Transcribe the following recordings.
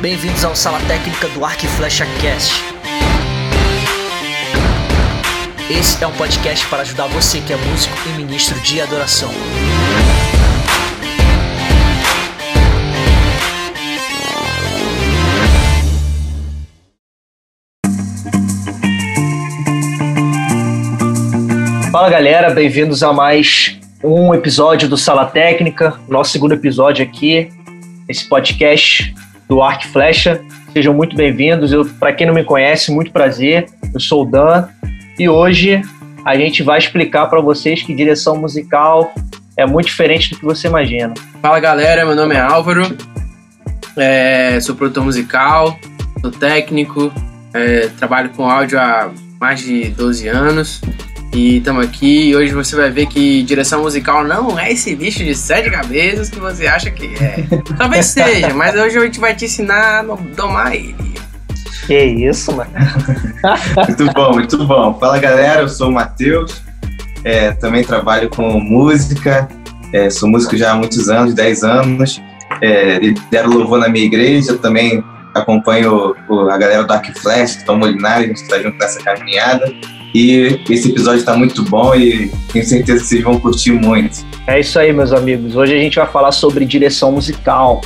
Bem-vindos ao Sala Técnica do Arc Flecha Cast. Esse é um podcast para ajudar você que é músico e ministro de adoração. Fala galera, bem-vindos a mais um episódio do Sala Técnica, nosso segundo episódio aqui, esse podcast do Arc Flecha. Sejam muito bem-vindos. Para quem não me conhece, muito prazer. Eu sou o Dan e hoje a gente vai explicar para vocês que direção musical é muito diferente do que você imagina. Fala galera, meu nome é Álvaro, é, sou produtor musical, sou técnico, é, trabalho com áudio há mais de 12 anos. E estamos aqui e hoje você vai ver que direção musical não é esse bicho de sete cabeças que você acha que é. Talvez seja, mas hoje a gente vai te ensinar a domar ele. Que isso, mano. muito bom, muito bom. Fala galera, eu sou o Matheus, é, também trabalho com música, é, sou músico já há muitos anos, 10 anos. É, lidero louvor na minha igreja, também acompanho a galera do Dark Flash, Tom Molinari, a gente está junto nessa caminhada. E esse episódio está muito bom e tenho certeza que vocês vão curtir muito. É isso aí, meus amigos. Hoje a gente vai falar sobre direção musical.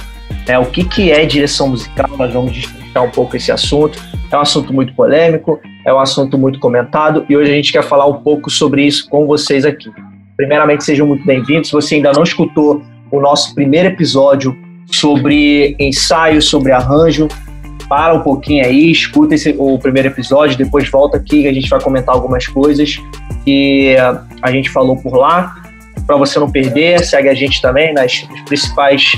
É, o que, que é direção musical? Nós vamos destrinchar um pouco esse assunto. É um assunto muito polêmico, é um assunto muito comentado e hoje a gente quer falar um pouco sobre isso com vocês aqui. Primeiramente, sejam muito bem-vindos. Se você ainda não escutou o nosso primeiro episódio sobre ensaio, sobre arranjo, para um pouquinho aí, escuta esse, o primeiro episódio, depois volta aqui que a gente vai comentar algumas coisas que a gente falou por lá. Para você não perder, segue a gente também nas, nos principais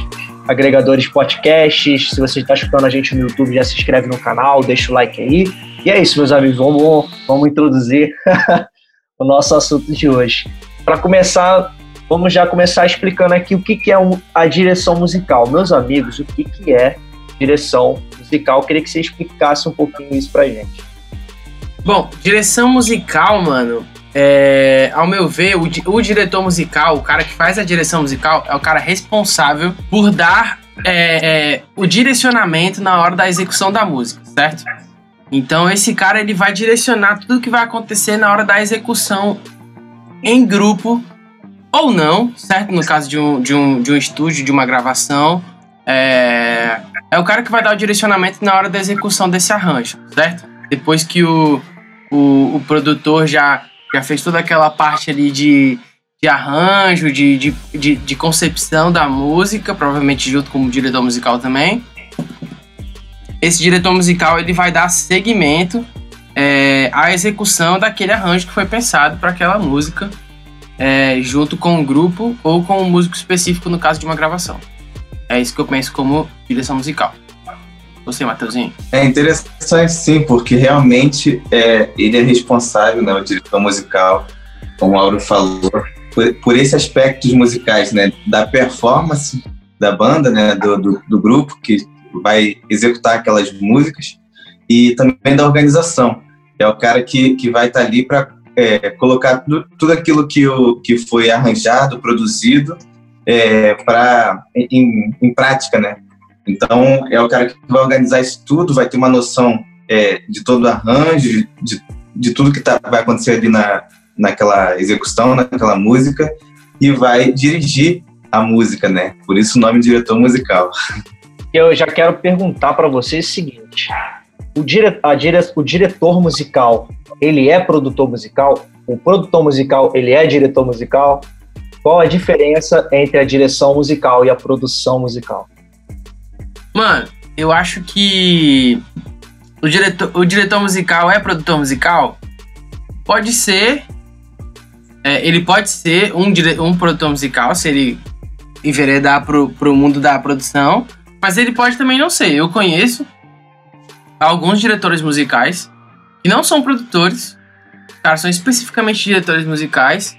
agregadores podcasts. Se você está escutando a gente no YouTube, já se inscreve no canal, deixa o like aí. E é isso, meus amigos, vamos, vamos introduzir o nosso assunto de hoje. Para começar, vamos já começar explicando aqui o que, que é a direção musical. Meus amigos, o que, que é direção musical. Eu queria que você explicasse um pouquinho isso pra gente. Bom, direção musical, mano, é, ao meu ver, o, o, diretor musical, o cara que faz a direção musical, é o cara responsável por dar é, é, o direcionamento na hora da execução da música, certo? Então esse cara ele vai direcionar tudo que vai acontecer na hora da execução em grupo ou não, certo? No caso de um, de um, de um estúdio, de uma gravação. É, é o cara que vai dar o direcionamento na hora da execução desse arranjo, certo? Depois que o, o, o produtor já, já fez toda aquela parte ali de, de arranjo, de, de, de, de concepção da música, provavelmente junto com o diretor musical também. Esse diretor musical ele vai dar seguimento é, à execução daquele arranjo que foi pensado para aquela música, é, junto com o grupo ou com um músico específico no caso de uma gravação. É isso que eu penso como direção musical. Você, Matheusinho? É interessante sim, porque realmente é, ele é responsável, né, o diretor musical, como o Auro falou, por, por esses aspectos musicais, né, da performance da banda, né, do, do, do grupo que vai executar aquelas músicas e também da organização. É o cara que, que vai estar tá ali para é, colocar tudo, tudo aquilo que, o, que foi arranjado, produzido é, em, em, prática, né? Então é o cara que vai organizar isso tudo, vai ter uma noção é, de todo o arranjo, de, de tudo que tá, vai acontecer ali na, naquela execução, naquela música e vai dirigir a música, né? Por isso o nome diretor musical. Eu já quero perguntar para vocês o seguinte: o, dire, a dire, o diretor musical ele é produtor musical? O produtor musical ele é diretor musical? Qual a diferença entre a direção musical e a produção musical? Mano, eu acho que o diretor, o diretor musical é produtor musical? Pode ser. É, ele pode ser um, dire, um produtor musical, se ele enveredar pro, pro mundo da produção. Mas ele pode também não ser. Eu conheço alguns diretores musicais que não são produtores, caras são especificamente diretores musicais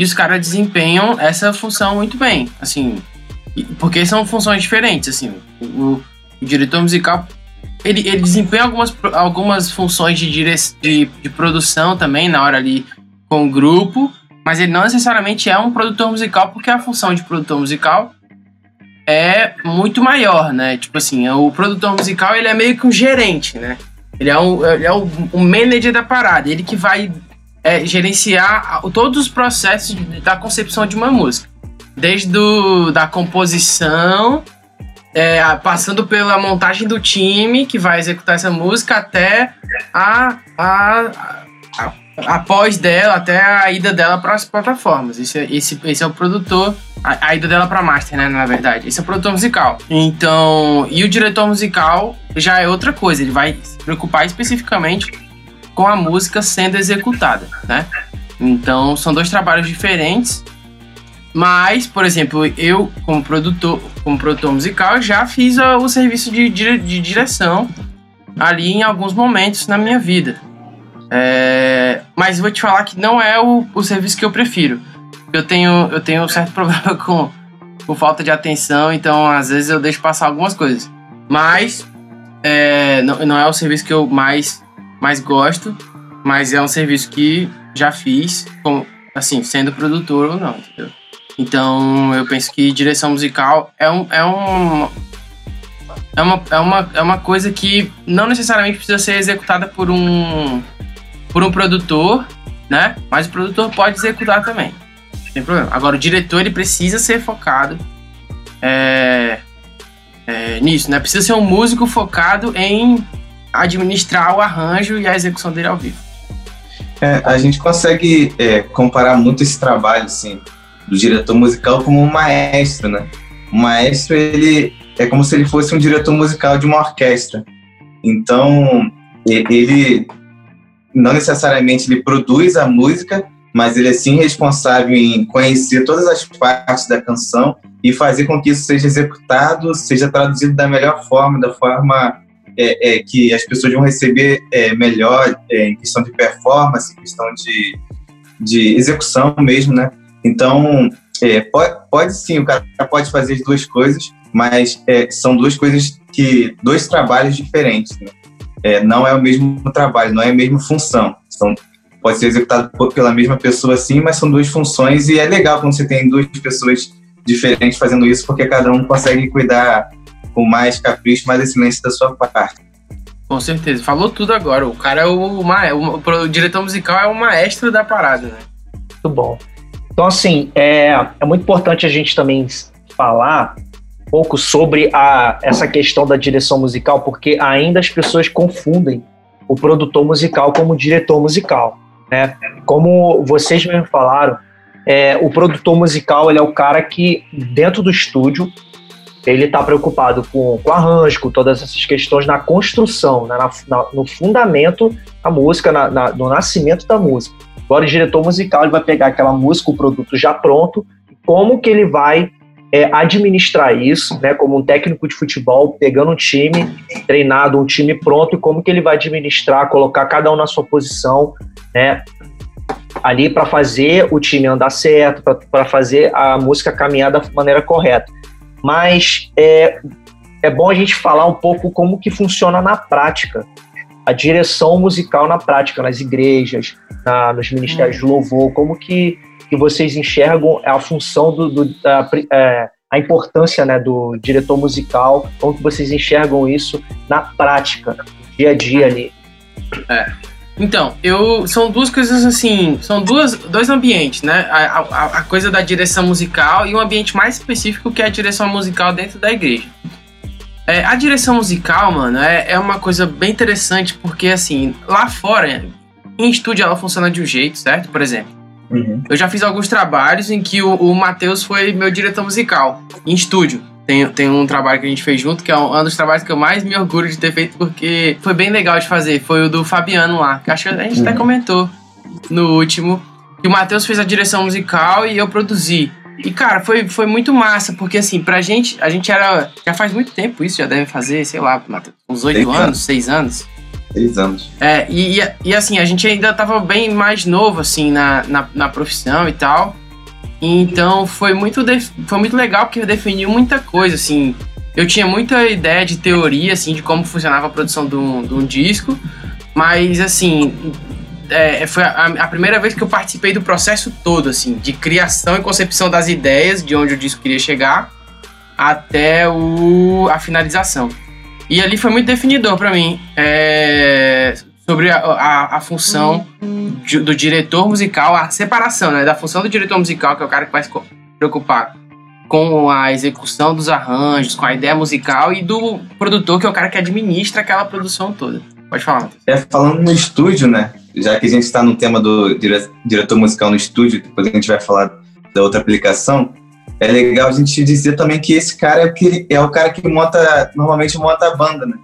e os caras desempenham essa função muito bem, assim, porque são funções diferentes, assim. O, o diretor musical ele, ele desempenha algumas, algumas funções de, dire, de, de produção também na hora ali com o grupo, mas ele não necessariamente é um produtor musical, porque a função de produtor musical é muito maior, né? Tipo assim, o produtor musical ele é meio que um gerente, né? Ele é, um, ele é o, um manager da parada, ele que vai é, gerenciar todos os processos da concepção de uma música. Desde do, da composição, é, passando pela montagem do time que vai executar essa música até a, a, a, após dela, até a ida dela para as plataformas. Esse, é, esse, esse é o produtor, a, a ida dela para master, né, na verdade. Esse é o produtor musical. Então, e o diretor musical já é outra coisa, ele vai se preocupar especificamente com a música sendo executada, né? Então, são dois trabalhos diferentes. Mas, por exemplo, eu, como produtor, como produtor musical, já fiz o serviço de, de direção ali em alguns momentos na minha vida. É, mas vou te falar que não é o, o serviço que eu prefiro. Eu tenho, eu tenho um certo problema com, com falta de atenção, então às vezes eu deixo passar algumas coisas. Mas é, não, não é o serviço que eu mais, mais gosto, mas é um serviço que já fiz, assim, sendo produtor ou não, entendeu? Então eu penso que direção musical é um, é um é uma, é uma, é uma coisa que não necessariamente precisa ser executada por um por um produtor, né? Mas o produtor pode executar também. Não tem problema. Agora, o diretor ele precisa ser focado é, é, nisso, né? Precisa ser um músico focado em administrar o arranjo e a execução dele ao vivo. É, a gente consegue é, comparar muito esse trabalho, assim, do diretor musical como um maestro, né? O maestro, ele é como se ele fosse um diretor musical de uma orquestra. Então, ele não necessariamente ele produz a música, mas ele é sim responsável em conhecer todas as partes da canção e fazer com que isso seja executado, seja traduzido da melhor forma, da forma é, é, que as pessoas vão receber é, melhor é, em questão de performance, em questão de, de execução mesmo, né? Então, é, pode, pode, sim, o cara pode fazer as duas coisas, mas é, são duas coisas que, dois trabalhos diferentes, né? não é o mesmo trabalho, não é a mesma função. São, pode ser executado pela mesma pessoa, sim, mas são duas funções e é legal quando você tem duas pessoas diferentes fazendo isso, porque cada um consegue cuidar com mais capricho, mais excelência da sua parte. Com certeza. Falou tudo agora. O cara é o, o, o, diretor musical é o maestro da parada, né? Muito bom. Então, assim, é, é muito importante a gente também falar pouco sobre a, essa questão da direção musical, porque ainda as pessoas confundem o produtor musical como diretor musical. Né? Como vocês mesmo falaram, é, o produtor musical ele é o cara que, dentro do estúdio, ele está preocupado com, com arranjo, com todas essas questões na construção, né? na, na, no fundamento da música, na, na, no nascimento da música. Agora, o diretor musical ele vai pegar aquela música, o produto já pronto, como que ele vai é, administrar isso, né, como um técnico de futebol, pegando um time treinado, um time pronto, e como que ele vai administrar, colocar cada um na sua posição, né, ali para fazer o time andar certo, para fazer a música caminhar da maneira correta. Mas é, é bom a gente falar um pouco como que funciona na prática, a direção musical na prática, nas igrejas, na, nos ministérios de louvor, como que que vocês enxergam a função do, do da, é, a importância né, do diretor musical, como que vocês enxergam isso na prática, dia a dia ali? É. Então, eu são duas coisas assim, são duas, dois ambientes, né? A, a, a, coisa da direção musical e um ambiente mais específico que é a direção musical dentro da igreja. É, a direção musical, mano, é, é uma coisa bem interessante porque assim, lá fora, em estúdio ela funciona de um jeito, certo? Por exemplo, Uhum. Eu já fiz alguns trabalhos em que o, o Matheus foi meu diretor musical, em estúdio. Tem, tem um trabalho que a gente fez junto, que é um, um, dos trabalhos que eu mais me orgulho de ter feito, porque foi bem legal de fazer. Foi o do Fabiano lá, que acho que a gente uhum. até comentou no último. Que o Matheus fez a direção musical e eu produzi. E, cara, foi, foi muito massa, porque, assim, pra gente, a gente era. Já faz muito tempo isso, já deve fazer, sei lá, Matheus, uns oito anos, seis anos. Seis anos. É, e, e, e, assim, a gente ainda tava bem mais novo, assim, na, na, na profissão e tal. Então foi muito, foi muito legal porque definiu muita coisa, assim. Eu tinha muita ideia de teoria, assim, de como funcionava a produção de um, de um disco, mas, assim, é, foi a, a, primeira vez que eu participei do processo todo, assim, de criação e concepção das ideias, de onde o disco queria chegar, até o, a finalização. E ali foi muito definidor para mim é, sobre a, a, a função de, do diretor musical, a separação né, da função do diretor musical, que é o cara que vai se preocupar com a execução dos arranjos, com a ideia musical, e do produtor, que é o cara que administra aquela produção toda. Pode falar, Matheus. É, falando no estúdio, né? Já que a gente está no tema do dire diretor musical no estúdio, depois a gente vai falar da outra aplicação, é legal a gente dizer também que esse cara é o, que, é o cara que monta, normalmente monta a banda, né?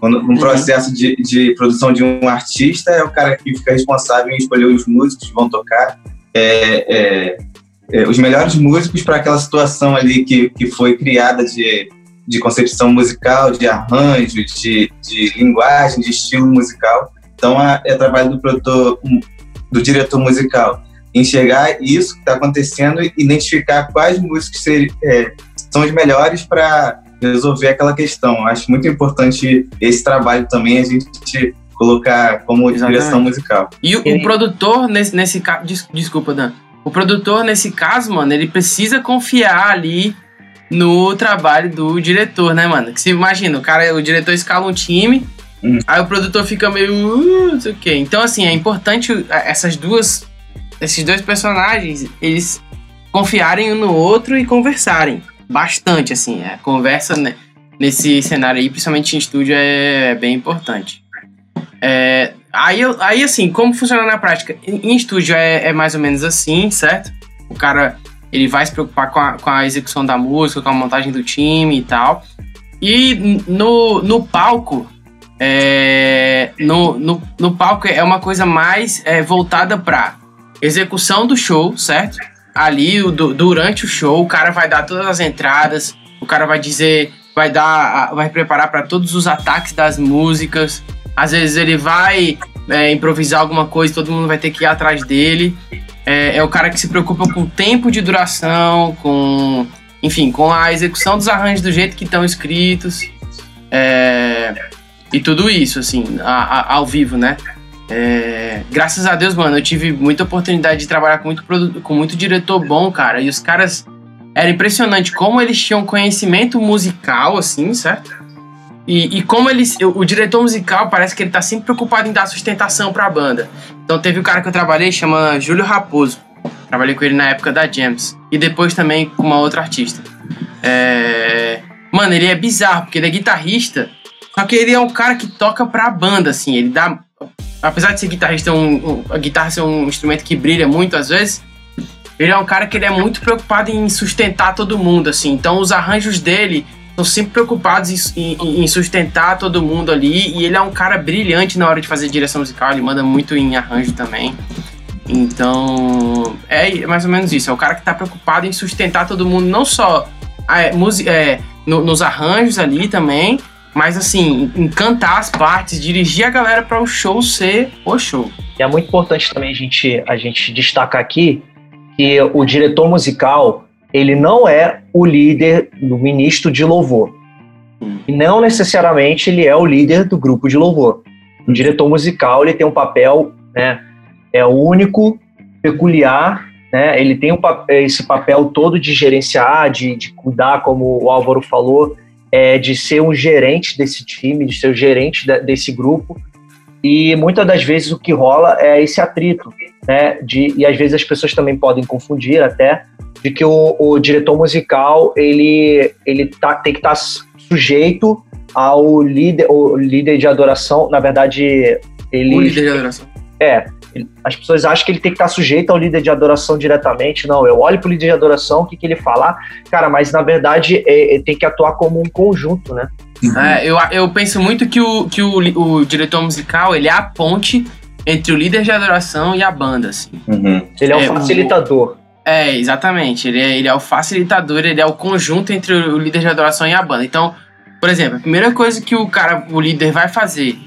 Quando, no uhum. processo de, de produção de um artista, é o cara que fica responsável em escolher os músicos que vão tocar. É, é, é, os melhores músicos para aquela situação ali que, que foi criada de, de concepção musical, de arranjo, de, de linguagem, de estilo musical. Então é, é trabalho do produtor, do diretor musical, enxergar isso que está acontecendo e identificar quais músicos ser, é, são os melhores para resolver aquela questão. Acho muito importante esse trabalho também, a gente colocar como Exatamente. direção musical. E o, o produtor, nesse, nesse caso. Desculpa, Dan o produtor, nesse caso, mano, ele precisa confiar ali no trabalho do diretor, né, mano? Que se imagina, o cara, o diretor escala um time, hum. aí o produtor fica meio, uh, não sei o quê. Então, assim, é importante essas duas, esses dois personagens, eles confiarem um no outro e conversarem bastante, assim. A conversa né, nesse cenário aí, principalmente em estúdio, é, é bem importante. É, Aí, aí, assim, como funciona na prática? Em, em estúdio é, é, mais ou menos assim, certo? O cara, ele vai se preocupar com a, com a execução da música, com a montagem do time e tal. E no, no palco, é, no, no, no, palco é uma coisa mais é, voltada para execução do show, certo? Ali, durante o show, o cara vai dar todas as entradas, o cara vai dizer, vai dar, vai preparar para todos os ataques das músicas, às vezes ele vai é, improvisar alguma coisa, todo mundo vai ter que ir atrás dele. É, é, o cara que se preocupa com o tempo de duração, com, enfim, com a execução dos arranjos do jeito que estão escritos. É, e tudo isso, assim, a, a, ao vivo, né? É, graças a Deus, mano, eu tive muita oportunidade de trabalhar com muito, com muito diretor bom, cara. E os caras. Era impressionante como eles tinham conhecimento musical, assim, certo? E, e, como eles. O diretor musical parece que ele tá sempre preocupado em dar sustentação pra banda. Então teve o cara que eu trabalhei, chama Júlio Raposo. Trabalhei com ele na época da James. E depois também com uma outra artista. É... Mano, ele é bizarro, porque ele é guitarrista. Só que ele é um cara que toca pra banda, assim. Ele dá. Apesar de ser guitarrista, um, um, a guitarra ser um instrumento que brilha muito às vezes. Ele é um cara que ele é muito preocupado em sustentar todo mundo, assim. Então os arranjos dele estão sempre preocupados em, em, em, sustentar todo mundo ali. E ele é um cara brilhante na hora de fazer direção musical, ele manda muito em arranjo também. Então, é mais ou menos isso. É o cara que está preocupado em sustentar todo mundo, não só é, é, no, nos arranjos ali também, mas assim, em cantar as partes, dirigir a galera para o show ser o show. E é muito importante também a gente, a gente destacar aqui que o diretor musical ele não é o líder do ministro de louvor. E não necessariamente ele é o líder do grupo de louvor. O diretor musical ele tem um papel, né, é único, peculiar, né, ele tem um, esse papel todo de gerenciar, de, de cuidar, como o Álvaro falou, é, de ser um gerente desse time, de ser o gerente desse grupo. E muitas das vezes o que rola é esse atrito, né? De, e às vezes as pessoas também podem confundir até de que o, o diretor musical ele, ele tá, tem que estar tá sujeito ao líder, o líder de adoração. Na verdade, ele. O líder de adoração. É. As pessoas acham que ele tem que estar sujeito ao líder de adoração diretamente. Não, eu olho para o líder de adoração, o que, que ele fala, cara, mas na verdade é, é, tem que atuar como um conjunto, né? É, eu, eu penso muito que, o, que o, o diretor musical ele é a ponte entre o líder de adoração e a banda. Assim. Uhum. Ele é o é, facilitador. É, exatamente. Ele é, ele é o facilitador, ele é o conjunto entre o líder de adoração e a banda. Então, por exemplo, a primeira coisa que o cara, o líder vai fazer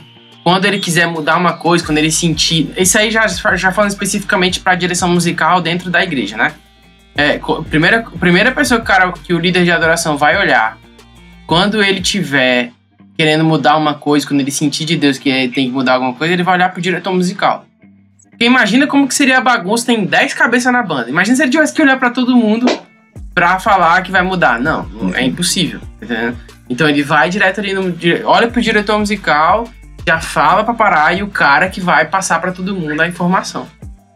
quando ele quiser mudar uma coisa, quando ele sentir. Isso aí já, já falando especificamente para a direção musical dentro da igreja, né? É, primeira, primeira pessoa que cara, que o líder de adoração vai olhar quando ele tiver querendo mudar uma coisa, quando ele sentir de Deus que tem que mudar alguma coisa, ele vai olhar pro diretor musical. Porque imagina como que seria a bagunça, tem 10 cabeças na banda. Imagina se ele tivesse que olhar para todo mundo pra falar que vai mudar. Não, é impossível. Então ele vai direto ali no. Olha pro diretor musical, já fala pra parar e o cara que vai passar para todo mundo a informação.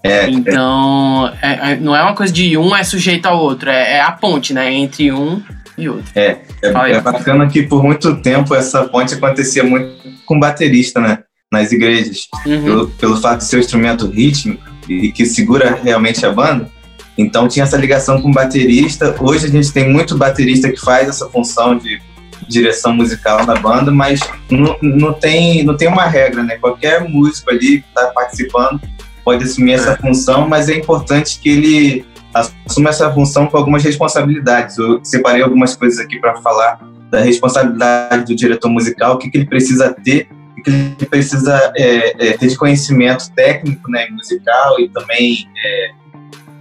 É, então, é. É, não é uma coisa de um é sujeito ao outro, é, é a ponte, né? Entre um e outro. É, é, é bacana que por muito tempo essa ponte acontecia muito com baterista, né? Nas igrejas. Uhum. Pelo, pelo fato de ser um instrumento rítmico e que segura realmente a banda. Então tinha essa ligação com baterista. Hoje a gente tem muito baterista que faz essa função de direção musical na banda, mas não, não, tem, não tem uma regra, né? Qualquer músico ali que está participando pode assumir essa é. função, mas é importante que ele assuma essa função com algumas responsabilidades. Eu separei algumas coisas aqui para falar da responsabilidade do diretor musical, o que, que ele precisa ter, o que ele precisa é, é, ter de conhecimento técnico, né, musical e também é,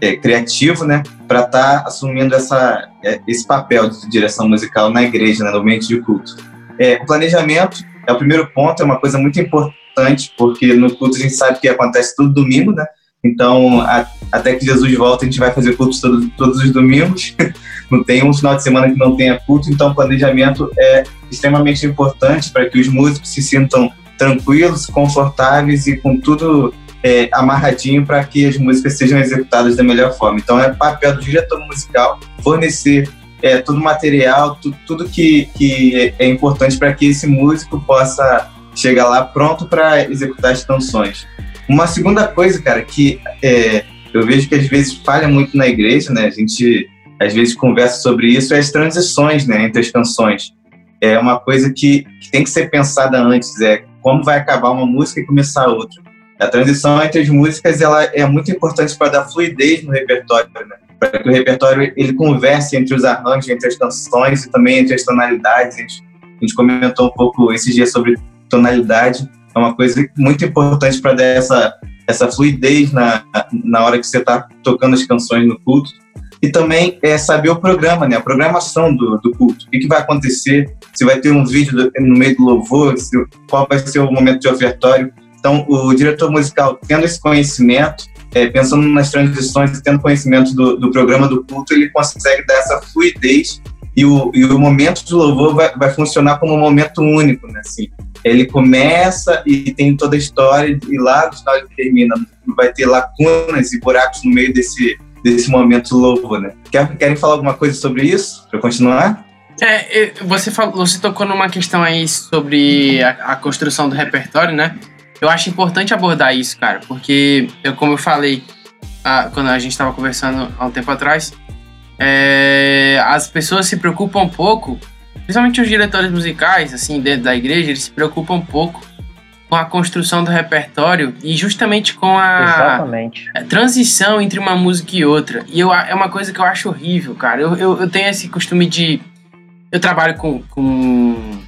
é criativo, né, para estar tá assumindo essa, é, esse papel de direção musical na igreja, né, no ambiente de culto. o planejamento é o primeiro ponto, é uma coisa muito importante porque no culto a gente sabe que acontece todo domingo, né? Então, a, até que Jesus volta, a gente vai fazer cultos todos, todos os domingos. não tem um final de semana que não tenha culto, então o planejamento é extremamente importante para que os músicos se sintam tranquilos, confortáveis e com tudo é, amarradinho para que as músicas sejam executadas da melhor forma. Então, é papel do diretor musical fornecer é, todo o material, tu, tudo que, que é, importante para que esse músico possa chega lá pronto para executar as canções. Uma segunda coisa, cara, que é, eu vejo que às vezes falha muito na igreja, né? A gente às vezes conversa sobre isso, é as transições, né, entre as canções. É uma coisa que, que tem que ser pensada antes, é como vai acabar uma música e começar outra. A transição entre as músicas ela é muito importante para dar fluidez no repertório, né? para que o repertório ele converse entre os arranjos, entre as canções e também entre as tonalidades. A gente, comentou um pouco esses dias sobre tonalidade é uma coisa muito importante para dar essa, essa fluidez na, na hora que você está tocando as canções no culto. E também é saber o programa, né? a programação do, do culto. O que, que vai acontecer, se vai ter um vídeo do, no meio do louvor, se, qual vai ser o momento de ofertório. Então, o diretor musical, tendo esse conhecimento, é, pensando nas transições, tendo conhecimento do, do programa do culto, ele consegue dar essa fluidez e o, e o momento de louvor vai, vai funcionar como um momento único, né? Assim, ele começa e tem toda a história e lá no final ele termina. Vai ter lacunas e buracos no meio desse, desse momento de louvor, né? Querem falar alguma coisa sobre isso, para continuar? É, você, falou, você tocou numa questão aí sobre a, a, construção do repertório, né? Eu acho importante abordar isso, cara, porque, eu, como eu falei a, quando a gente estava conversando há um tempo atrás, é, as pessoas se preocupam um pouco, principalmente os diretores musicais, assim, dentro da igreja, eles se preocupam um pouco com a construção do repertório e justamente com a, transição entre uma música e outra. E eu, é uma coisa que eu acho horrível, cara. Eu, eu, eu tenho esse costume de. Eu trabalho com, com.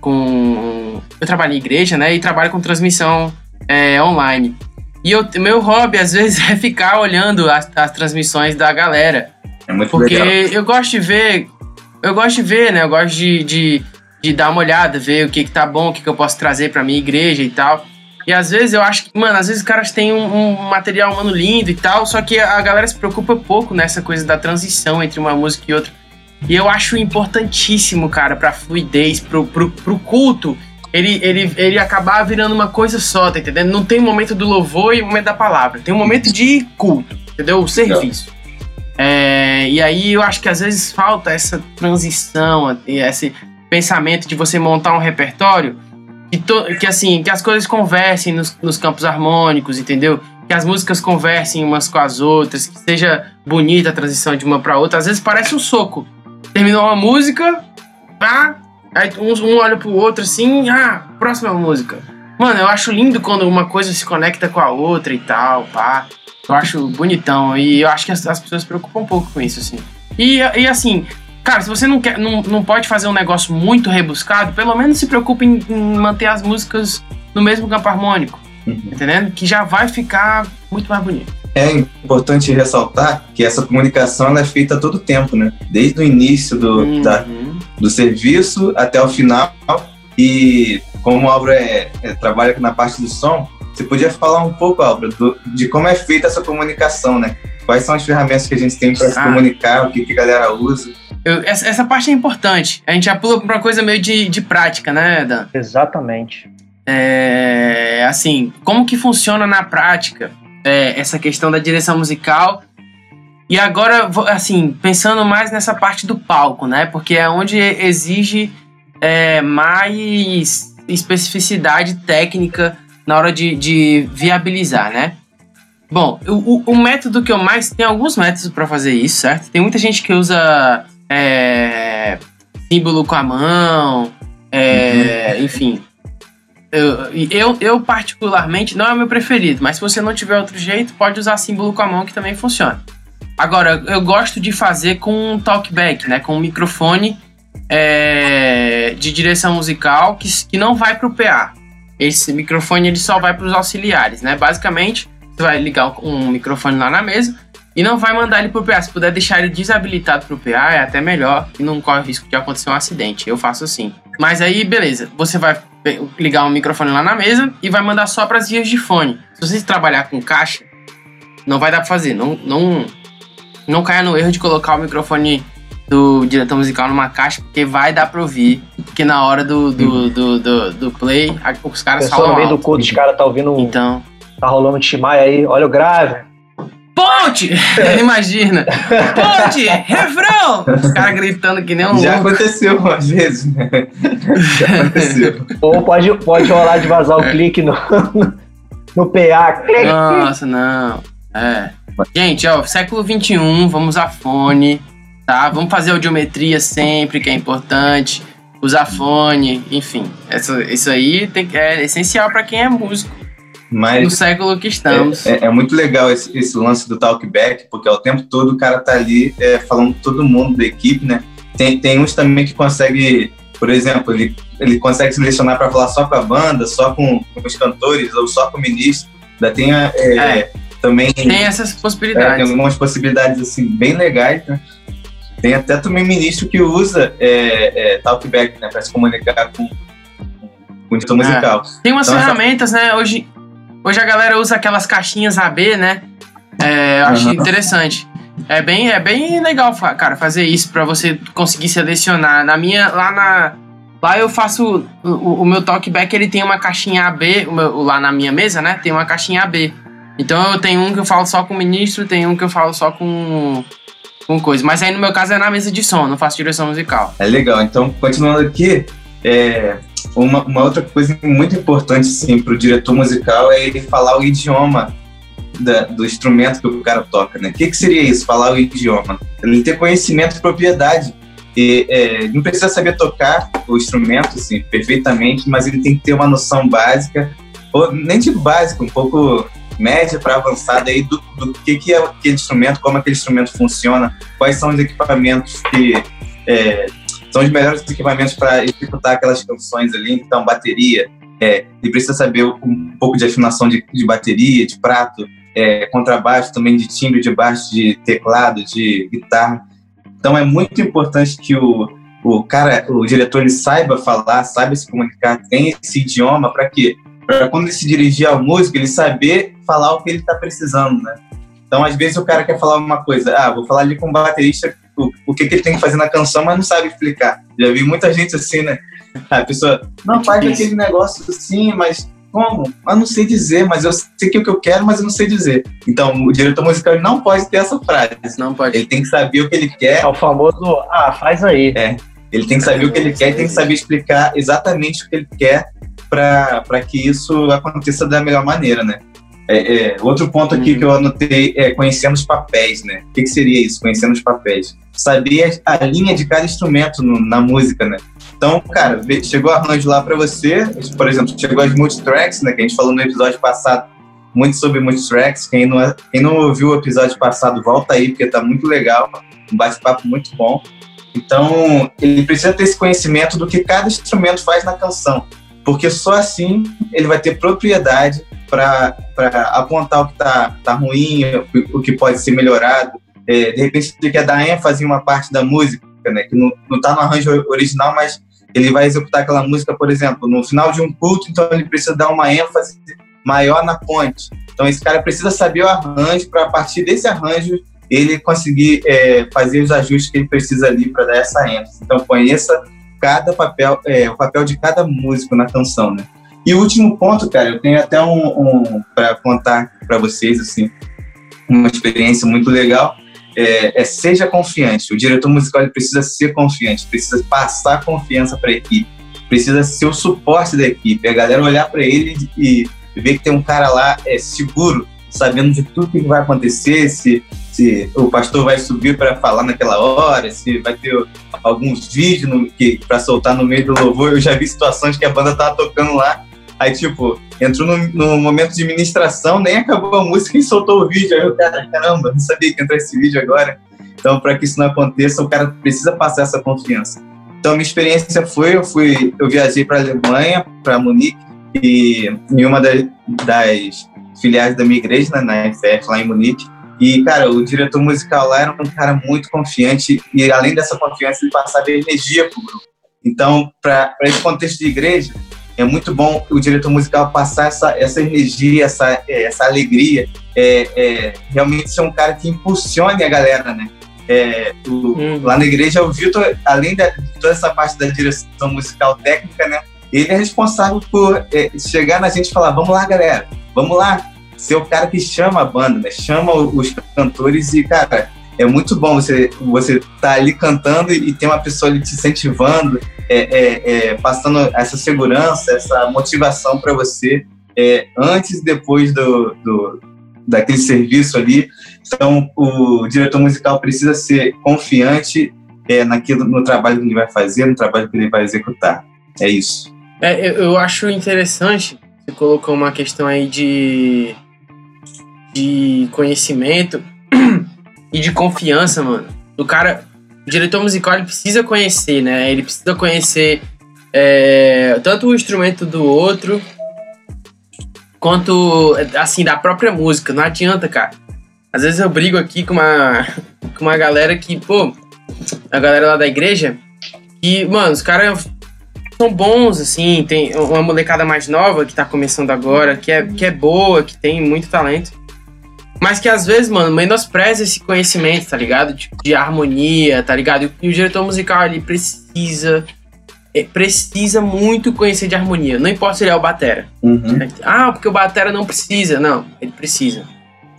com eu trabalho em igreja, né? E trabalho com transmissão é, online. E eu, meu hobby, às vezes, é ficar olhando as, as transmissões da galera. É muito Porque legal. eu gosto de ver, eu gosto de ver, né? Eu gosto de, de, de dar uma olhada, ver o que, que tá bom, o que, que eu posso trazer pra minha igreja e tal. E às vezes eu acho que, mano, às vezes os caras têm um, um, material humano lindo e tal, só que a galera se preocupa pouco nessa coisa da transição entre uma música e outra. E eu acho importantíssimo, cara, pra fluidez, pro, pro, pro culto, ele, ele, ele acabar virando uma coisa só, tá entendendo? Não tem momento do louvor e momento da palavra. Tem um momento de culto, entendeu? O serviço. É, e aí eu acho que às vezes falta essa transição, esse pensamento de você montar um repertório que, to, que assim, que as coisas conversem nos, nos campos harmônicos, entendeu? Que as músicas conversem umas com as outras, que seja bonita a transição de uma para outra. Às vezes parece um soco. Terminou uma música, pá, aí um, um olha pro outro assim, ah, próxima música. Mano, eu acho lindo quando uma coisa se conecta com a outra e tal, pá. Eu acho bonitão. E eu acho que as, as pessoas se preocupam um pouco com isso, assim. E, e assim, cara, se você não quer, não, não pode fazer um negócio muito rebuscado, pelo menos se preocupe em, em manter as músicas no mesmo campo harmônico. Uhum. Entendendo? Que já vai ficar muito mais bonito. É importante ressaltar que essa comunicação ela é feita a todo tempo, né? Desde o início do, uhum. da, do serviço até o final. E como o Álvaro é, é, trabalha na parte do som, você podia falar um pouco, Álvaro, do, de como é feita essa comunicação, né? Quais são as ferramentas que a gente tem para se Ah. comunicar, o que, que a galera usa. Eu- essa, essa parte é importante. A gente já pula pra uma coisa meio de, de prática, né, Dan? Exatamente. É, assim, como que funciona na prática é, essa questão da direção musical? E agora, assim, pensando mais nessa parte do palco, né? Porque é onde exige é, mais especificidade técnica na hora de, de viabilizar, né? Bom, o, o- método que eu mais. Tem alguns métodos para fazer isso, certo? Tem muita gente que usa é, símbolo com a mão, é, enfim. Eu, eu, eu, particularmente, não é o meu preferido, mas se você não tiver outro jeito, pode usar símbolo com a mão que também funciona. Agora, eu gosto de fazer com um talkback, né? Com um microfone é, de direção musical que, que não vai pro PA. Esse microfone ele só vai para os auxiliares, né? Basicamente, você vai ligar um microfone lá na mesa e não vai mandar ele pro PA. Se puder deixar ele desabilitado pro PA, é até melhor e não corre o risco de acontecer um acidente. Eu faço assim. Mas aí, beleza. Você vai ligar um microfone lá na mesa e vai mandar só para as vias de fone. Se você trabalhar com caixa, não vai dar para fazer. Não, não, não caia no erro de colocar o microfone do diretor musical numa caixa, porque vai dar pra ouvir. Porque na hora do, do, do, do, do play, a- os caras pessoa no falam meio do alto. culto, os caras tá ouvindo, um- Então... tá rolando um Timaya aí, olha o grave. Ponte! Imagina! Ponte! Refrão! Os caras gritando que nem um Já louco. aconteceu às vezes, né? Já aconteceu. Ou pode, pode rolar de vazar o clique no, no PA. Clique. Nossa, não. É. Gente, ó, século XXI, vamos usar fone, tá? Vamos fazer audiometria sempre, que é importante. Usar fone, enfim. Essa, isso aí tem, é essencial pra quem é músico no Mas século que estamos. é, é muito legal esse, esse lance do talkback, porque ao tempo todo o cara tá ali é, falando com todo mundo da equipe, né? Tem, tem uns também que consegue, por exemplo, ele, ele consegue selecionar para falar só com a banda, só com, com os cantores ou só com o ministro. Ainda tem a, é, É. também Tem essas É, tem possibilidades. algumas possibilidades assim bem legais, né? Tem até também ministro que usa é, é, talkback, né, para se comunicar com, com o diretor musical. Tem umas Então, essa- ferramentas, né? Hoje, hoje a galera usa aquelas caixinhas AB, né? É, eu acho Aham. interessante. É bem, é bem legal, cara, fazer isso pra você conseguir selecionar. Na minha, lá na. Lá eu faço. O, o meu talkback ele tem uma caixinha AB, o meu- lá na minha mesa, né? Tem uma caixinha AB. Então eu tenho um que eu falo só com o ministro, tem um que eu falo só com. com coisa. Mas aí no meu caso é na mesa de som, não faço direção musical. É legal. Então, continuando aqui, é, uma, uma outra coisa muito importante assim, para o diretor musical é ele falar o idioma da- do instrumento que o cara toca. Né? O que, que seria isso, falar o idioma? Ele ter conhecimento e propriedade. E, é, não precisa saber tocar o instrumento assim, perfeitamente, mas ele tem que ter uma noção básica, ou nem de básica, um pouco média para avançada aí do, do que, que é aquele instrumento, como aquele instrumento funciona, quais são os equipamentos que é, são os melhores equipamentos para executar aquelas canções ali. Então, bateria, é, ele precisa saber um pouco de afinação de, de bateria, de prato, é, contrabaixo também, de timbre de baixo, de teclado, de guitarra. Então, é muito importante que o, o cara, o diretor, ele saiba falar, saiba se comunicar, tem esse idioma para quê? Para quando ele se dirigir ao músico, ele saber falar o que ele está precisando, né? Então, às vezes, o cara quer falar uma coisa, ah, vou falar ali com o baterista o, o que, que ele tem que fazer na canção, mas não sabe explicar. Já vi muita gente assim, né? A pessoa, não, É faz aquele negócio assim, mas como? Eu não sei dizer, mas eu sei que é o que eu quero, mas eu não sei dizer. Então, o diretor musical não pode ter essa frase. Não pode. Ele tem que saber o que ele quer, É o famoso, ah, faz aí. ele tem que saber o que ele quer e tem que saber explicar exatamente o que ele quer para que isso aconteça da melhor maneira, né? É, é, outro ponto aqui Uhum. que eu anotei é conhecendo os papéis, né? O que, que seria isso, conhecendo os papéis? Saber a linha de cada instrumento no- na música, né? Então, cara, chegou arranjo lá para você, por exemplo, chegou as multitracks, né? Que a gente falou no episódio passado muito sobre multitracks. Quem não, quem não ouviu o episódio passado, volta aí, porque tá muito legal, um bate-papo muito bom. Então, ele precisa ter esse conhecimento do que cada instrumento faz na canção, porque só assim ele vai ter propriedade para apontar o que tá, tá ruim, o, que pode ser melhorado. É, de repente, ele quer dar ênfase em uma parte da música, né, que não, não tá no arranjo original, mas ele vai executar aquela música, por exemplo, no final de um culto, então ele precisa dar uma ênfase maior na ponte. Então esse cara precisa saber o arranjo para a partir desse arranjo ele conseguir é, fazer os ajustes que ele precisa ali para dar essa ênfase. Então conheça cada papel, é, o papel de cada músico na canção, né? E o último ponto, cara, eu tenho até um, um para contar para vocês assim, uma experiência muito legal. É, é, seja confiante. O diretor musical precisa ser confiante, precisa passar confiança para a equipe, precisa ser o suporte da equipe. A galera olhar para ele e ver que tem um cara lá é seguro, sabendo de tudo que vai acontecer, se, se o pastor vai subir para falar naquela hora, se vai ter alguns vídeos para soltar no meio do louvor. Eu já vi situações que a banda tava tocando lá, aí tipo, entrou no, no momento de ministração, nem acabou a música e soltou o vídeo. Aí eu, cara, caramba, não sabia que entrar esse vídeo agora. Então, para que isso não aconteça, o cara precisa passar essa confiança. Então, minha experiência foi, eu fui, eu viajei para Alemanha, para Munique, e em uma das, das filiais da minha igreja, né, na FF, lá em Munique. E, cara, o diretor musical lá era um cara muito confiante e, além dessa confiança, ele passava energia pro grupo. Então, para esse contexto de igreja, é muito bom o diretor musical passar essa, essa energia, essa, é, essa alegria, é, é, realmente ser um cara que impulsione a galera, né? É, o, uhum. Lá na igreja, o Vitor, além de toda essa parte da direção musical técnica, né? Ele é responsável por é, chegar na gente e falar: vamos lá, galera, vamos lá. Ser o cara que chama a banda, né? Chama os cantores e, cara, é muito bom você você tá ali cantando e, ter uma pessoa ali te incentivando, é, é, é passando essa segurança, essa motivação para você é, antes e depois do, do, daquele serviço ali. Então, o diretor musical precisa ser confiante é, naquilo, no trabalho que ele vai fazer, no trabalho que ele vai executar. É isso. É, eu acho interessante, você colocou uma questão aí de, de conhecimento e de confiança, mano. O cara, o diretor musical, ele precisa conhecer, né? Ele precisa conhecer é, tanto o instrumento do outro, quanto, assim, da própria música. Não adianta, cara. Às vezes eu brigo aqui com uma, com uma galera que, pô, a galera lá da igreja, e, mano, os caras são bons, assim, tem uma molecada mais nova que tá começando agora, que é, que é boa, que tem muito talento. Mas que às vezes, mano, menospreza esse conhecimento, tá ligado? Tipo, de harmonia, tá ligado? E o diretor musical, ele precisa. É, precisa muito conhecer de harmonia. Não importa se ele é o Batera. Uhum. Ah, porque o Batera não precisa. Não, ele precisa.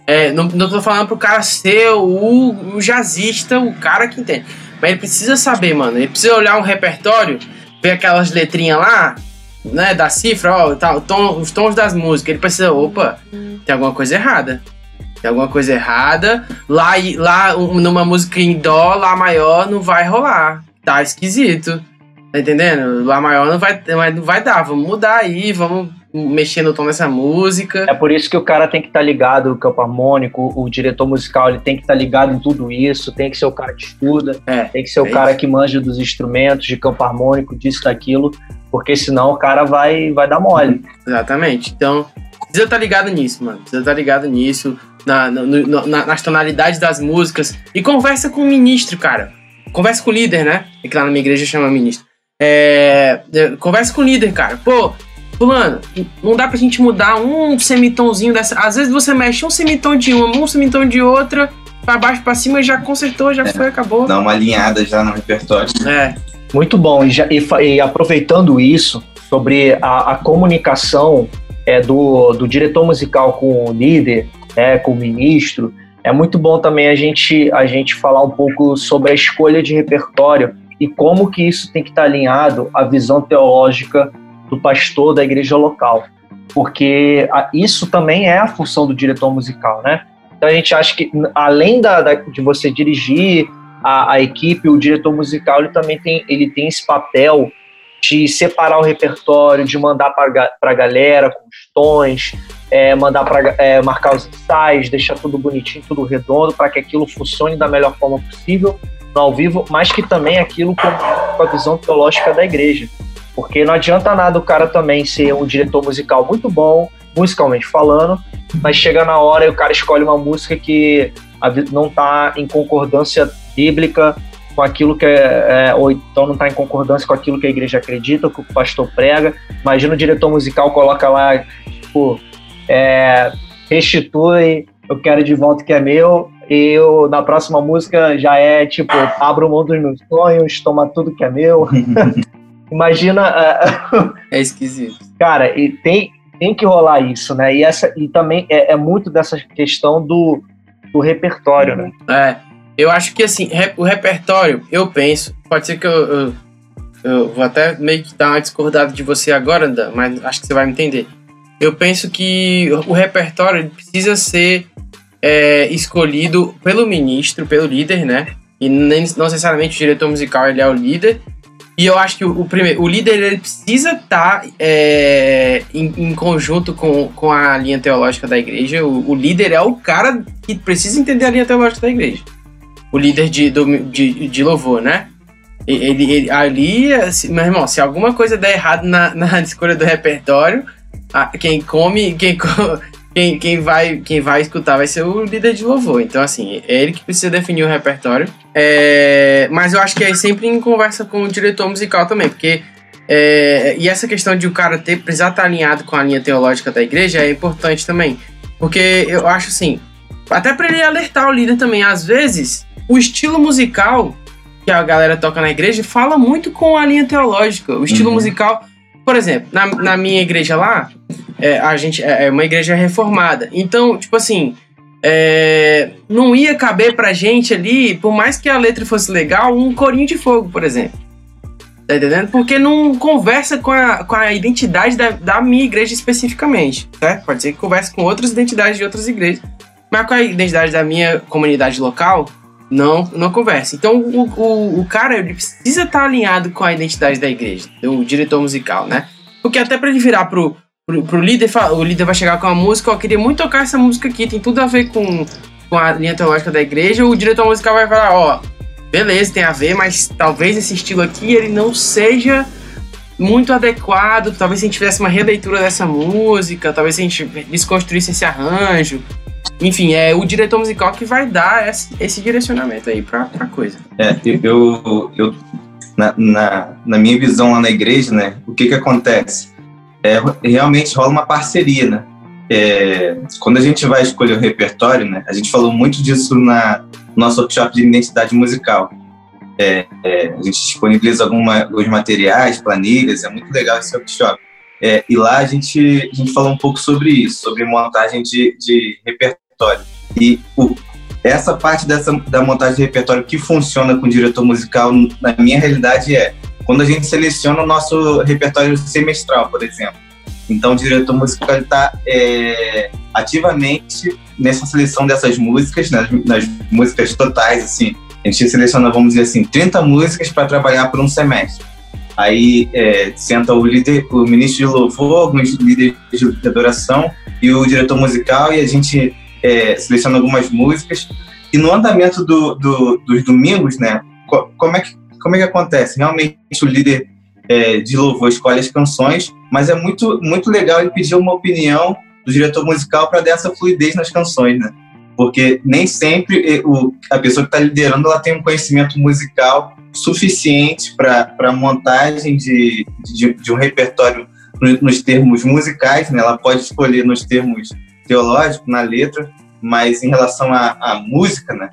É, não, não tô falando pro cara ser o, o jazzista, o cara que entende. Mas ele precisa saber, mano. Ele precisa olhar um repertório vê aquelas letrinhas lá, né, da cifra, ó, tá, tom, os tons das músicas, ele precisa, opa, tem alguma coisa errada. Tem alguma coisa errada. Lá, lá numa música em dó, lá maior, não vai rolar. Tá esquisito. Tá entendendo? Lá maior não vai, não vai dar. Vamos mudar aí, vamos mexer no tom dessa música. É por isso que o cara tem que estar tá ligado no campo harmônico, o diretor musical ele tem que estar tá ligado em tudo isso, tem que ser o cara que estuda, é, tem que ser o é cara isso. que manja dos instrumentos, de campo harmônico, disso, daquilo, porque senão o cara vai, vai dar mole. Exatamente. Então, precisa estar tá ligado nisso, mano. Precisa estar ligado nisso, na, no, no, na, nas tonalidades das músicas. E conversa com o ministro, cara. Conversa com o líder, né? É que lá na minha igreja chama ministro. É, conversa com o líder, cara. Pô, Fulano, não dá pra gente mudar um semitomzinho dessa. Às vezes você mexe um semitom de uma, um semitom de outra, pra baixo, pra cima, já consertou, já é, foi, acabou. Dá uma alinhada já no repertório. É. Muito bom. E, já, e, e aproveitando isso, sobre a, a comunicação é, do, do diretor musical com o líder, é, com o ministro, é muito bom também a gente, a gente falar um pouco sobre a escolha de repertório e como que isso tem que estar alinhado à visão teológica do pastor da igreja local, porque isso também é a função do diretor musical, né? Então a gente acha que além da, da de você dirigir a, a, equipe, o diretor musical ele também tem ele tem esse papel de separar o repertório, de mandar para a galera com os tons, é, mandar para é, marcar os ensaios, deixar tudo bonitinho, tudo redondo, para que aquilo funcione da melhor forma possível no ao vivo, mas que também aquilo com, com a visão teológica da igreja. Porque não adianta nada o cara também ser um diretor musical muito bom, musicalmente falando, mas chega na hora e o cara escolhe uma música que não está em concordância bíblica com aquilo que é, é, ou então não está em concordância com aquilo que a igreja acredita, que o pastor prega. Imagina o diretor musical coloca lá, tipo, é, restitui, eu quero de volta o que é meu, e eu, na próxima música já é tipo, abro mão dos meus sonhos, toma tudo que é meu. Imagina. Uh, é esquisito. Cara, e tem, tem que rolar isso, né? E, essa, e também é, é muito dessa questão do, do repertório, né? É. Eu acho que assim, o repertório, eu penso, pode ser que eu, eu, eu vou até meio que dar uma discordada de você agora, Dan, mas acho que você vai me entender. Eu penso que o repertório precisa ser é, escolhido pelo ministro, pelo líder, né? E nem, não necessariamente o diretor musical ele é o líder, e eu acho que o, o primeiro, o líder ele precisa estar tá, é, em, em, conjunto com, com a linha teológica da igreja. O, o, líder é o cara que precisa entender a linha teológica da igreja. O líder de, de, de louvor, né? Ele, ele, ali, assim, meu irmão, se alguma coisa der errado na, na escolha do repertório, quem come, quem, quem, quem, vai, quem vai escutar vai ser o líder de louvor. Então, assim, é ele que precisa definir o repertório. É, mas eu acho que é sempre em conversa com o diretor musical também, porque. É, e essa questão de o cara ter, precisar estar alinhado com a linha teológica da igreja é importante também. Porque eu acho assim, até para ele alertar o líder também, às vezes, o estilo musical que a galera toca na igreja fala muito com a linha teológica. O estilo uhum. musical, por exemplo, na, na minha igreja lá, é, a gente é, é uma igreja reformada. Então, tipo assim, é, não ia caber pra gente ali, por mais que a letra fosse legal, um corinho de fogo, por exemplo. Tá entendendo? Porque não conversa com a, com a identidade da, da minha igreja especificamente, certo? Pode ser que converse com outras identidades de outras igrejas, mas com a identidade da minha comunidade local, não, não conversa. Então o, o, o cara ele precisa estar alinhado com a identidade da igreja, o diretor musical, né? Porque até para ele virar pro, pro, pro líder, o líder vai chegar com a música, eu queria muito tocar essa música aqui, tem tudo a ver com, com a linha teológica da igreja, o diretor musical vai falar, ó, beleza, tem a ver, mas talvez esse estilo aqui ele não seja muito adequado, talvez se a gente tivesse uma releitura dessa música, talvez se a gente desconstruísse esse arranjo. Enfim, é o diretor musical que vai dar esse, esse direcionamento aí pra, pra coisa. É, eu, eu na, na, na minha visão lá na igreja, né, o que que acontece? é, realmente rola uma parceria, né? É, quando a gente vai escolher o repertório, né? A gente falou muito disso na nosso workshop de identidade musical. É, é, a gente disponibiliza alguma, alguns materiais, planilhas, é muito legal esse workshop. É, e lá a gente, a gente falou um pouco sobre isso, sobre montagem de, de repertório. E o, essa parte dessa, da montagem de repertório que funciona com o diretor musical, na minha realidade, é quando a gente seleciona o nosso repertório semestral, por exemplo. Então, o diretor musical está é, ativamente nessa seleção dessas músicas, nas, nas, músicas totais, assim. A gente seleciona, vamos dizer assim, 30 músicas para trabalhar por um semestre. Aí é, senta o líder, o ministro de louvor, alguns líderes de adoração e o diretor musical e a gente é, algumas músicas. E no andamento do, do, dos domingos, né, como é que como é que acontece? Realmente o líder é, de louvor escolhe as canções, mas é muito, muito legal ele pedir uma opinião do diretor musical para dar essa fluidez nas canções, né? Porque nem sempre o, a pessoa que está liderando ela tem um conhecimento musical suficiente para a montagem de, de, de, um repertório nos termos musicais, né? Ela pode escolher nos termos teológicos, na letra, mas em relação à, música, né?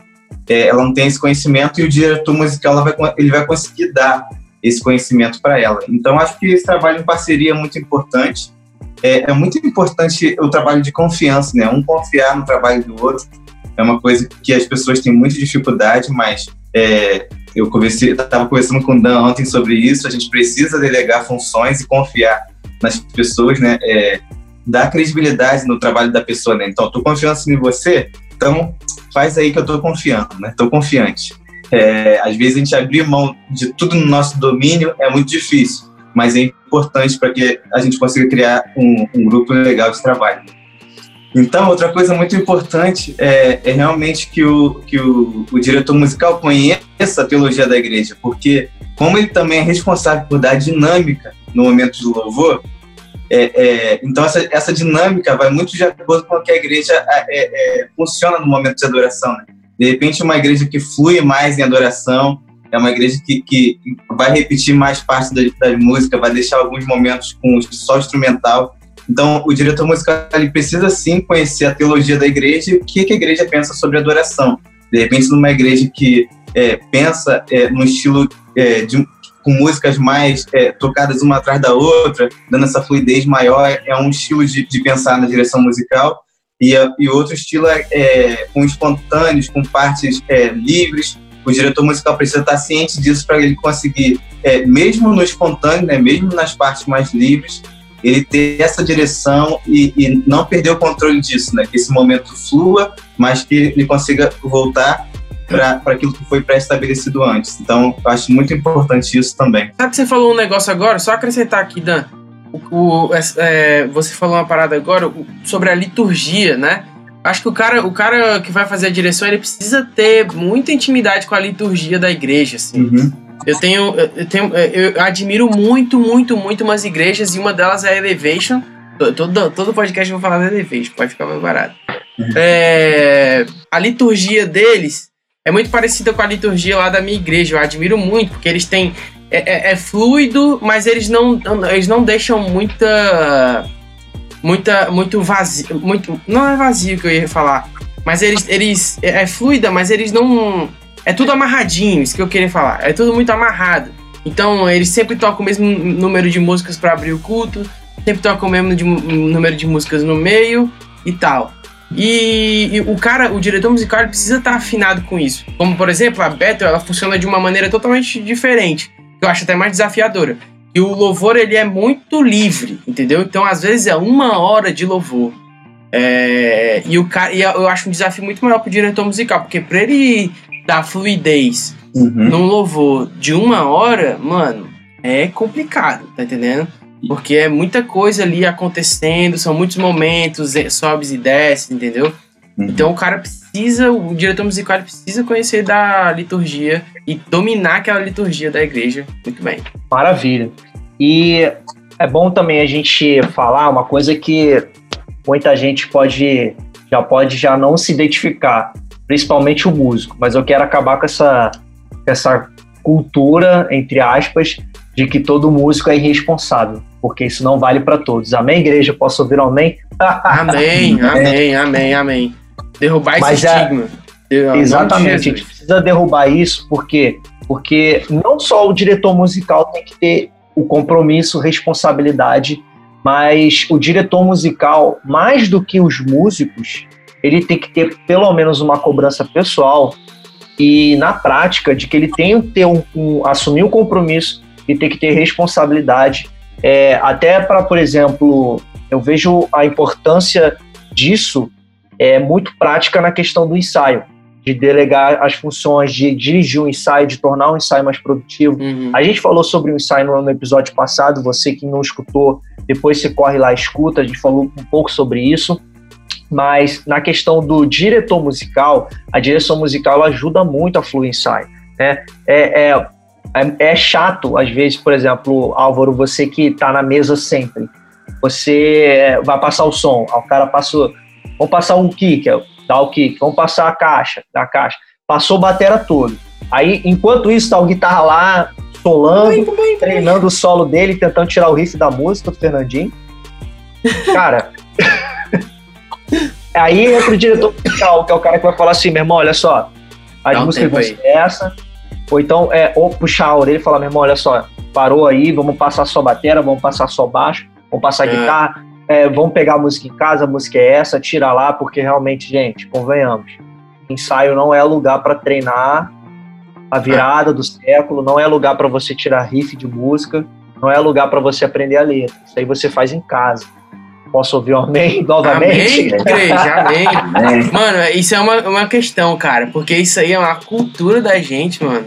é, ela não tem esse conhecimento e o diretor musical vai, ele vai conseguir dar esse conhecimento para ela. Então, acho que esse trabalho em parceria é muito importante. É, é, muito importante o trabalho de confiança, né? Um confiar no trabalho do outro. É uma coisa que as pessoas têm muita dificuldade, mas é, eu estava conversando com o Dan ontem sobre isso. A gente precisa delegar funções e confiar nas pessoas, né? É, dar credibilidade no trabalho da pessoa, né? Então, estou confiando em você, então faz aí que eu estou confiando, né? Estou confiante. É, às vezes a gente abrir mão de tudo no nosso domínio é muito difícil, mas é importante para que a gente consiga criar um, um, grupo legal de trabalho. Então, outra coisa muito importante é, é realmente que, o, que o, o diretor musical conheça a teologia da igreja, porque como ele também é responsável por dar dinâmica no momento de louvor, é, é, então, essa, essa dinâmica vai muito de acordo com o que a igreja é, é, é, funciona no momento de adoração. Né? De repente, uma igreja que flui mais em adoração, é uma igreja que, que vai repetir mais parte da, da música, vai deixar alguns momentos com só instrumental. Então, o diretor musical ele precisa sim conhecer a teologia da igreja e o que, que a igreja pensa sobre adoração. De repente, numa igreja que é, pensa é, no estilo é, de, com músicas mais é, tocadas uma atrás da outra, dando essa fluidez maior, é um estilo de, de pensar na direção musical. E, e outro estilo é, é, com espontâneos, com partes é, livres. O diretor musical precisa estar ciente disso para ele conseguir, é, mesmo no espontâneo, né, mesmo nas partes mais livres, ele ter essa direção e, e, não perder o controle disso, né? Que esse momento flua, mas que ele consiga voltar para aquilo que foi pré-estabelecido antes. Então, eu acho muito importante isso também. Sabe que você falou um negócio agora? Só acrescentar aqui, Dan. O, o é, você falou uma parada agora sobre a liturgia, né? Acho que o cara, o cara que vai fazer a direção, ele precisa ter muita intimidade com a liturgia da igreja, assim. Uhum. Eu tenho, eu tenho, eu admiro muito, muito, muito umas igrejas e uma delas é a Elevation. Todo, todo podcast eu vou falar da Elevation, pode ficar mais barato. Uhum. É, a liturgia deles é muito parecida com a liturgia lá da minha igreja. Eu admiro muito, porque eles têm. É, é, é fluido, mas eles não, eles não deixam muita. Muita. Muito vazio. Muito, não é vazio que eu ia falar. Mas eles. eles é, é fluida, mas eles não. É tudo amarradinho, isso que eu queria falar. É tudo muito amarrado. Então, eles sempre tocam o mesmo número de músicas para abrir o culto, sempre tocam o mesmo de, número de músicas no meio e tal. E, e, o cara, o diretor musical, precisa estar afinado com isso. Como, por exemplo, a Bethel, ela funciona de uma maneira totalmente diferente, que eu acho até mais desafiadora. E o louvor, ele é muito livre, entendeu? Então, às vezes, é uma hora de louvor. É, e, o cara, e eu acho um desafio muito maior pro diretor musical, porque para ele dar fluidez uhum. num louvor de uma hora, mano, é complicado, tá entendendo? Porque é muita coisa ali acontecendo, são muitos momentos, é, sobes e desces, entendeu? Uhum. Então o cara precisa, o diretor musical precisa conhecer da liturgia e dominar aquela liturgia da igreja muito bem. Maravilha. E é bom também a gente falar uma coisa que muita gente pode já pode já não se identificar, principalmente o músico, mas eu quero acabar com essa essa cultura entre aspas de que todo músico é irresponsável porque isso não vale para todos. Amém, igreja? Posso ouvir um amém? amém, amém, amém, amém. Derrubar esse é, estigma. Exatamente, a gente precisa derrubar isso, porque porque não só o diretor musical tem que ter o compromisso, responsabilidade, mas o diretor musical, mais do que os músicos, ele tem que ter pelo menos uma cobrança pessoal e na prática de que ele tem que ter um, um assumir um compromisso e tem que ter responsabilidade é, até para, por exemplo, eu vejo a importância disso é muito prática na questão do ensaio, de delegar as funções, de dirigir o um ensaio, de tornar o um ensaio mais produtivo. Uhum. A gente falou sobre o ensaio no, episódio passado, você que não escutou, depois você corre lá e escuta, a gente falou um pouco sobre isso. Mas na questão do diretor musical, a direção musical ajuda muito a fluir o ensaio. Né? É, é, é, é chato, às vezes, por exemplo, Álvaro, você que está na mesa sempre, você vai passar o som, o cara passou, vamos passar um kick, dá o kick, vamos passar a caixa, dá a caixa, passou batera toda. Aí, enquanto isso, tá o guitarra lá, solando, treinando o solo dele, tentando tirar o riff da música do Fernandinho. Cara, aí entra o diretor musical, que é o cara que vai falar assim, meu irmão, olha só, as músicas vão ser essa, ou então, é, ou puxar a orelha e falar, meu irmão, olha só, parou aí, vamos passar só bateria, vamos passar só baixo, vamos passar é. guitarra, é, vamos pegar a música em casa, a música é essa, tira lá, porque realmente, gente, convenhamos, ensaio não é lugar para treinar a virada do século, não é lugar para você tirar riff de música, não é lugar para você aprender a letra. Isso aí você faz em casa. Posso ouvir um amém novamente? Amém, igreja, amém. amém. Mano, isso é uma, uma questão, cara, porque isso aí é uma cultura da gente, mano.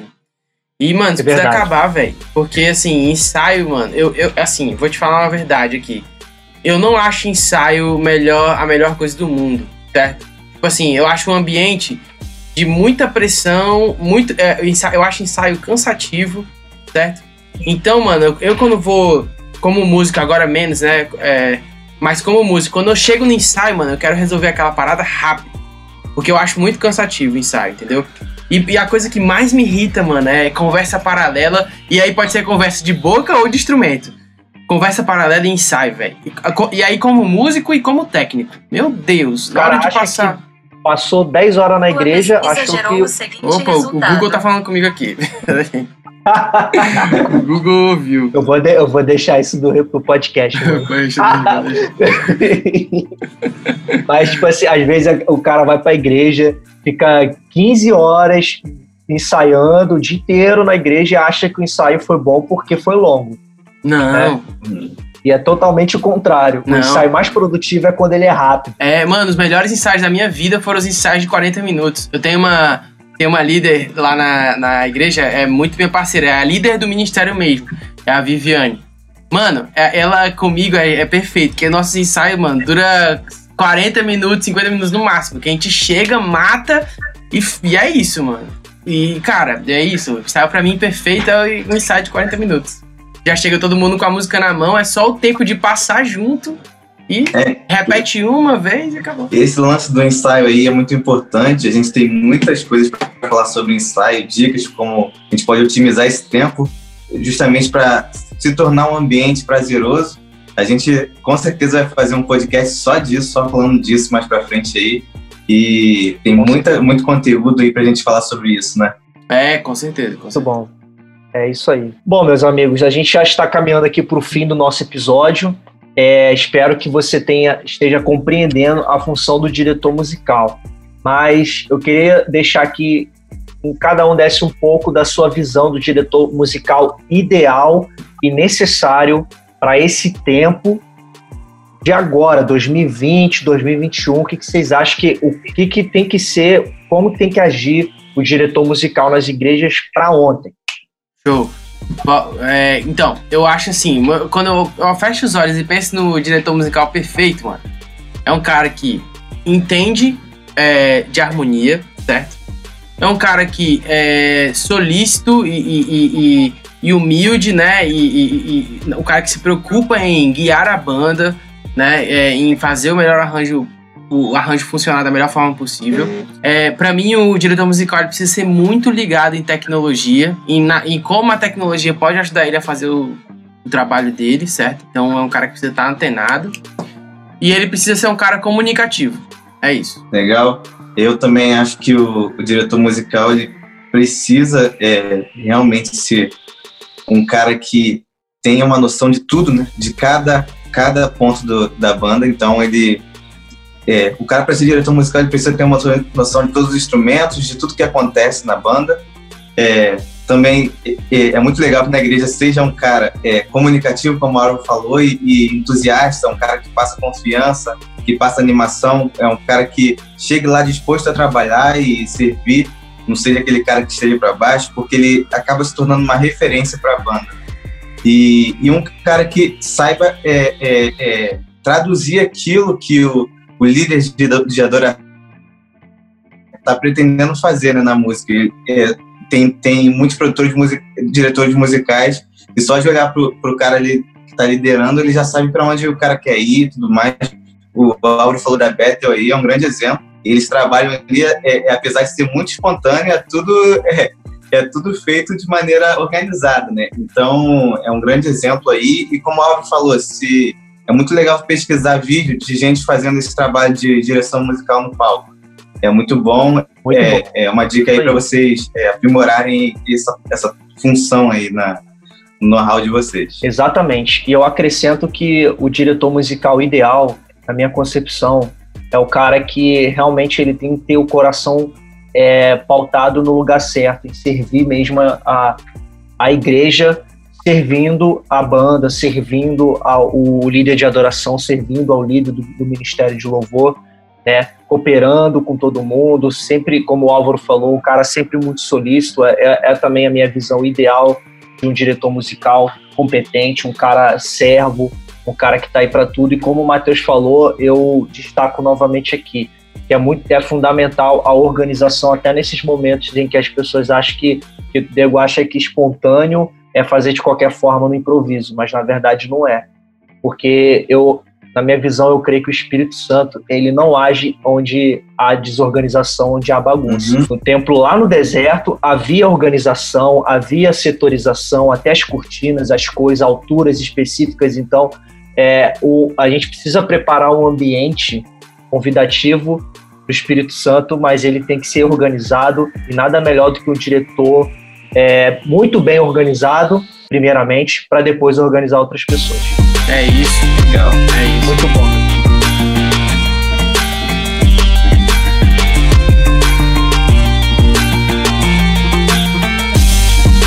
E, mano, isso é precisa acabar, velho. Porque, assim, ensaio, mano, eu, eu, assim, vou te falar uma verdade aqui. Eu não acho ensaio melhor, a melhor coisa do mundo, certo? Tipo assim, eu acho um ambiente de muita pressão, muito. É, eu acho ensaio cansativo, certo? Então, mano, eu, eu quando vou, como música agora menos, né? É, mas como músico, quando eu chego no ensaio, mano, eu quero resolver aquela parada rápido. Porque eu acho muito cansativo o ensaio, entendeu? E, e, a coisa que mais me irrita, mano, é conversa paralela. E aí pode ser conversa de boca ou de instrumento. conversa paralela e ensaio, velho. E, e, aí, como músico e como técnico. Meu Deus, na hora de passar. Passou 10 horas na igreja, achou que. Opa, o Google tá falando comigo aqui. o Google ouviu. Eu vou, de, eu vou deixar isso do, podcast. Mas, tipo assim, às vezes o cara vai pra igreja, fica 15 horas ensaiando o dia inteiro na igreja e acha que o ensaio foi bom porque foi longo. Não. Né? E é totalmente o contrário. Não. O ensaio mais produtivo é quando ele é rápido. É, mano, os melhores ensaios da minha vida foram os ensaios de 40 minutos. Eu tenho uma, tenho uma líder lá na, na igreja, é muito minha parceira, é a líder do ministério mesmo, é a Viviane. Mano, é, ela comigo é, é perfeito, porque nossos ensaios, mano, dura 40 minutos, 50 minutos no máximo, que a gente chega, mata e, e é isso, mano. E, cara, é isso. O ensaio pra mim perfeito é um ensaio de 40 minutos já chega todo mundo com a música na mão, é só o tempo de passar junto e é. repete uma vez e acabou. Esse lance do ensaio aí é muito importante. A gente tem muitas coisas para falar sobre ensaio, dicas como a gente pode otimizar esse tempo, justamente para se tornar um ambiente prazeroso. A gente com certeza vai fazer um podcast só disso, só falando disso mais para frente aí. E tem muita, muito conteúdo aí para a gente falar sobre isso, né? É, com certeza. Com certeza. Muito bom. É isso aí. Bom, meus amigos, a gente já está caminhando aqui para o fim do nosso episódio. É, espero que você tenha, esteja compreendendo a função do diretor musical. Mas eu queria deixar aqui que cada um desse um pouco da sua visão do diretor musical ideal e necessário para esse tempo de agora, 2020, 2021. O que, que vocês acham que o que, que tem que ser, como tem que agir o diretor musical nas igrejas para ontem? Show. É, então, eu acho assim, quando eu, eu, fecho os olhos e penso no diretor musical perfeito, mano, é um cara que entende é, de harmonia, certo? É um cara que é solícito e, e, e, e humilde, né? E, o cara que se preocupa em guiar a banda, né? É, em fazer o melhor arranjo o arranjo funcionar da melhor forma possível. É, para mim, o diretor musical precisa ser muito ligado em tecnologia e na, em como a tecnologia pode ajudar ele a fazer o, o, trabalho dele, certo? Então é um cara que precisa estar antenado. E ele precisa ser um cara comunicativo. É isso. Legal. Eu também acho que o, o diretor musical ele precisa é, realmente ser um cara que tenha uma noção de tudo, né? De cada, cada ponto do, da banda. Então ele é, o cara para ser diretor musical ele precisa ter uma noção de todos os instrumentos, de tudo que acontece na banda. É, também é, é, muito legal que na igreja seja um cara é, comunicativo, como a Auro falou, e, e, entusiasta, um cara que passa confiança, que passa animação, é um cara que chegue lá disposto a trabalhar e servir, não seja aquele cara que esteja para baixo, porque ele acaba se tornando uma referência para a banda. E, e, um cara que saiba é, é, traduzir aquilo que o, o líder de, de adoração está pretendendo fazer né, na música. É, tem, tem muitos produtores, diretores musicais, e só de olhar para o cara ali que está liderando, ele já sabe para onde o cara quer ir e tudo mais. O Lauro falou da Bethel aí, é um grande exemplo. Eles trabalham ali, é, é, apesar de ser muito espontâneo, é tudo, é, é tudo feito de maneira organizada, né? Então, é um grande exemplo aí. E como o Lauro falou, se é muito legal pesquisar vídeo de gente fazendo esse trabalho de direção musical no palco. É muito bom. Muito é, bom. é, uma dica aí para vocês é, aprimorarem essa, essa função aí na, no know-how de vocês. Exatamente. E eu acrescento que o diretor musical ideal, na minha concepção, é o cara que realmente ele tem que ter o coração é, pautado no lugar certo, em servir mesmo a, a igreja servindo a banda, servindo ao o líder de adoração, servindo ao líder do, do, Ministério de Louvor, né, cooperando com todo mundo, sempre, como o Álvaro falou, um cara sempre muito solícito, é, é, é também a minha visão ideal de um diretor musical competente, um cara servo, um cara que está aí para tudo, e como o Matheus falou, eu destaco novamente aqui, que é muito é fundamental a organização até nesses momentos em que as pessoas acham que, que o Diego acha que espontâneo é fazer de qualquer forma no improviso, mas na verdade não é. Porque eu, na minha visão, eu creio que o Espírito Santo ele não age onde há desorganização, onde há bagunça. Uhum. No templo lá no deserto havia organização, havia setorização, até as cortinas, as cores, alturas específicas. Então, é, o, a gente precisa preparar um ambiente convidativo para o Espírito Santo, mas ele tem que ser organizado e nada melhor do que um diretor é, muito bem organizado, primeiramente, para depois organizar outras pessoas. É isso. Legal. É isso. Muito bom.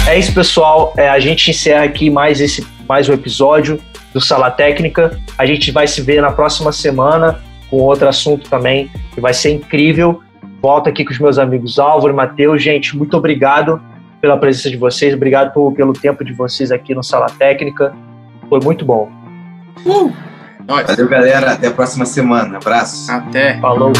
É isso, pessoal. É, a gente encerra aqui mais, esse, mais um episódio do Sala Técnica. A gente vai se ver na próxima semana com outro assunto também que vai ser incrível. Volto aqui com os meus amigos Álvaro e Matheus. Gente, muito obrigado pela presença de vocês. Obrigado por, pelo tempo de vocês aqui no Sala Técnica. Foi muito bom. Uh! Valeu, galera. Até a próxima semana. Abraço. Até. Falou.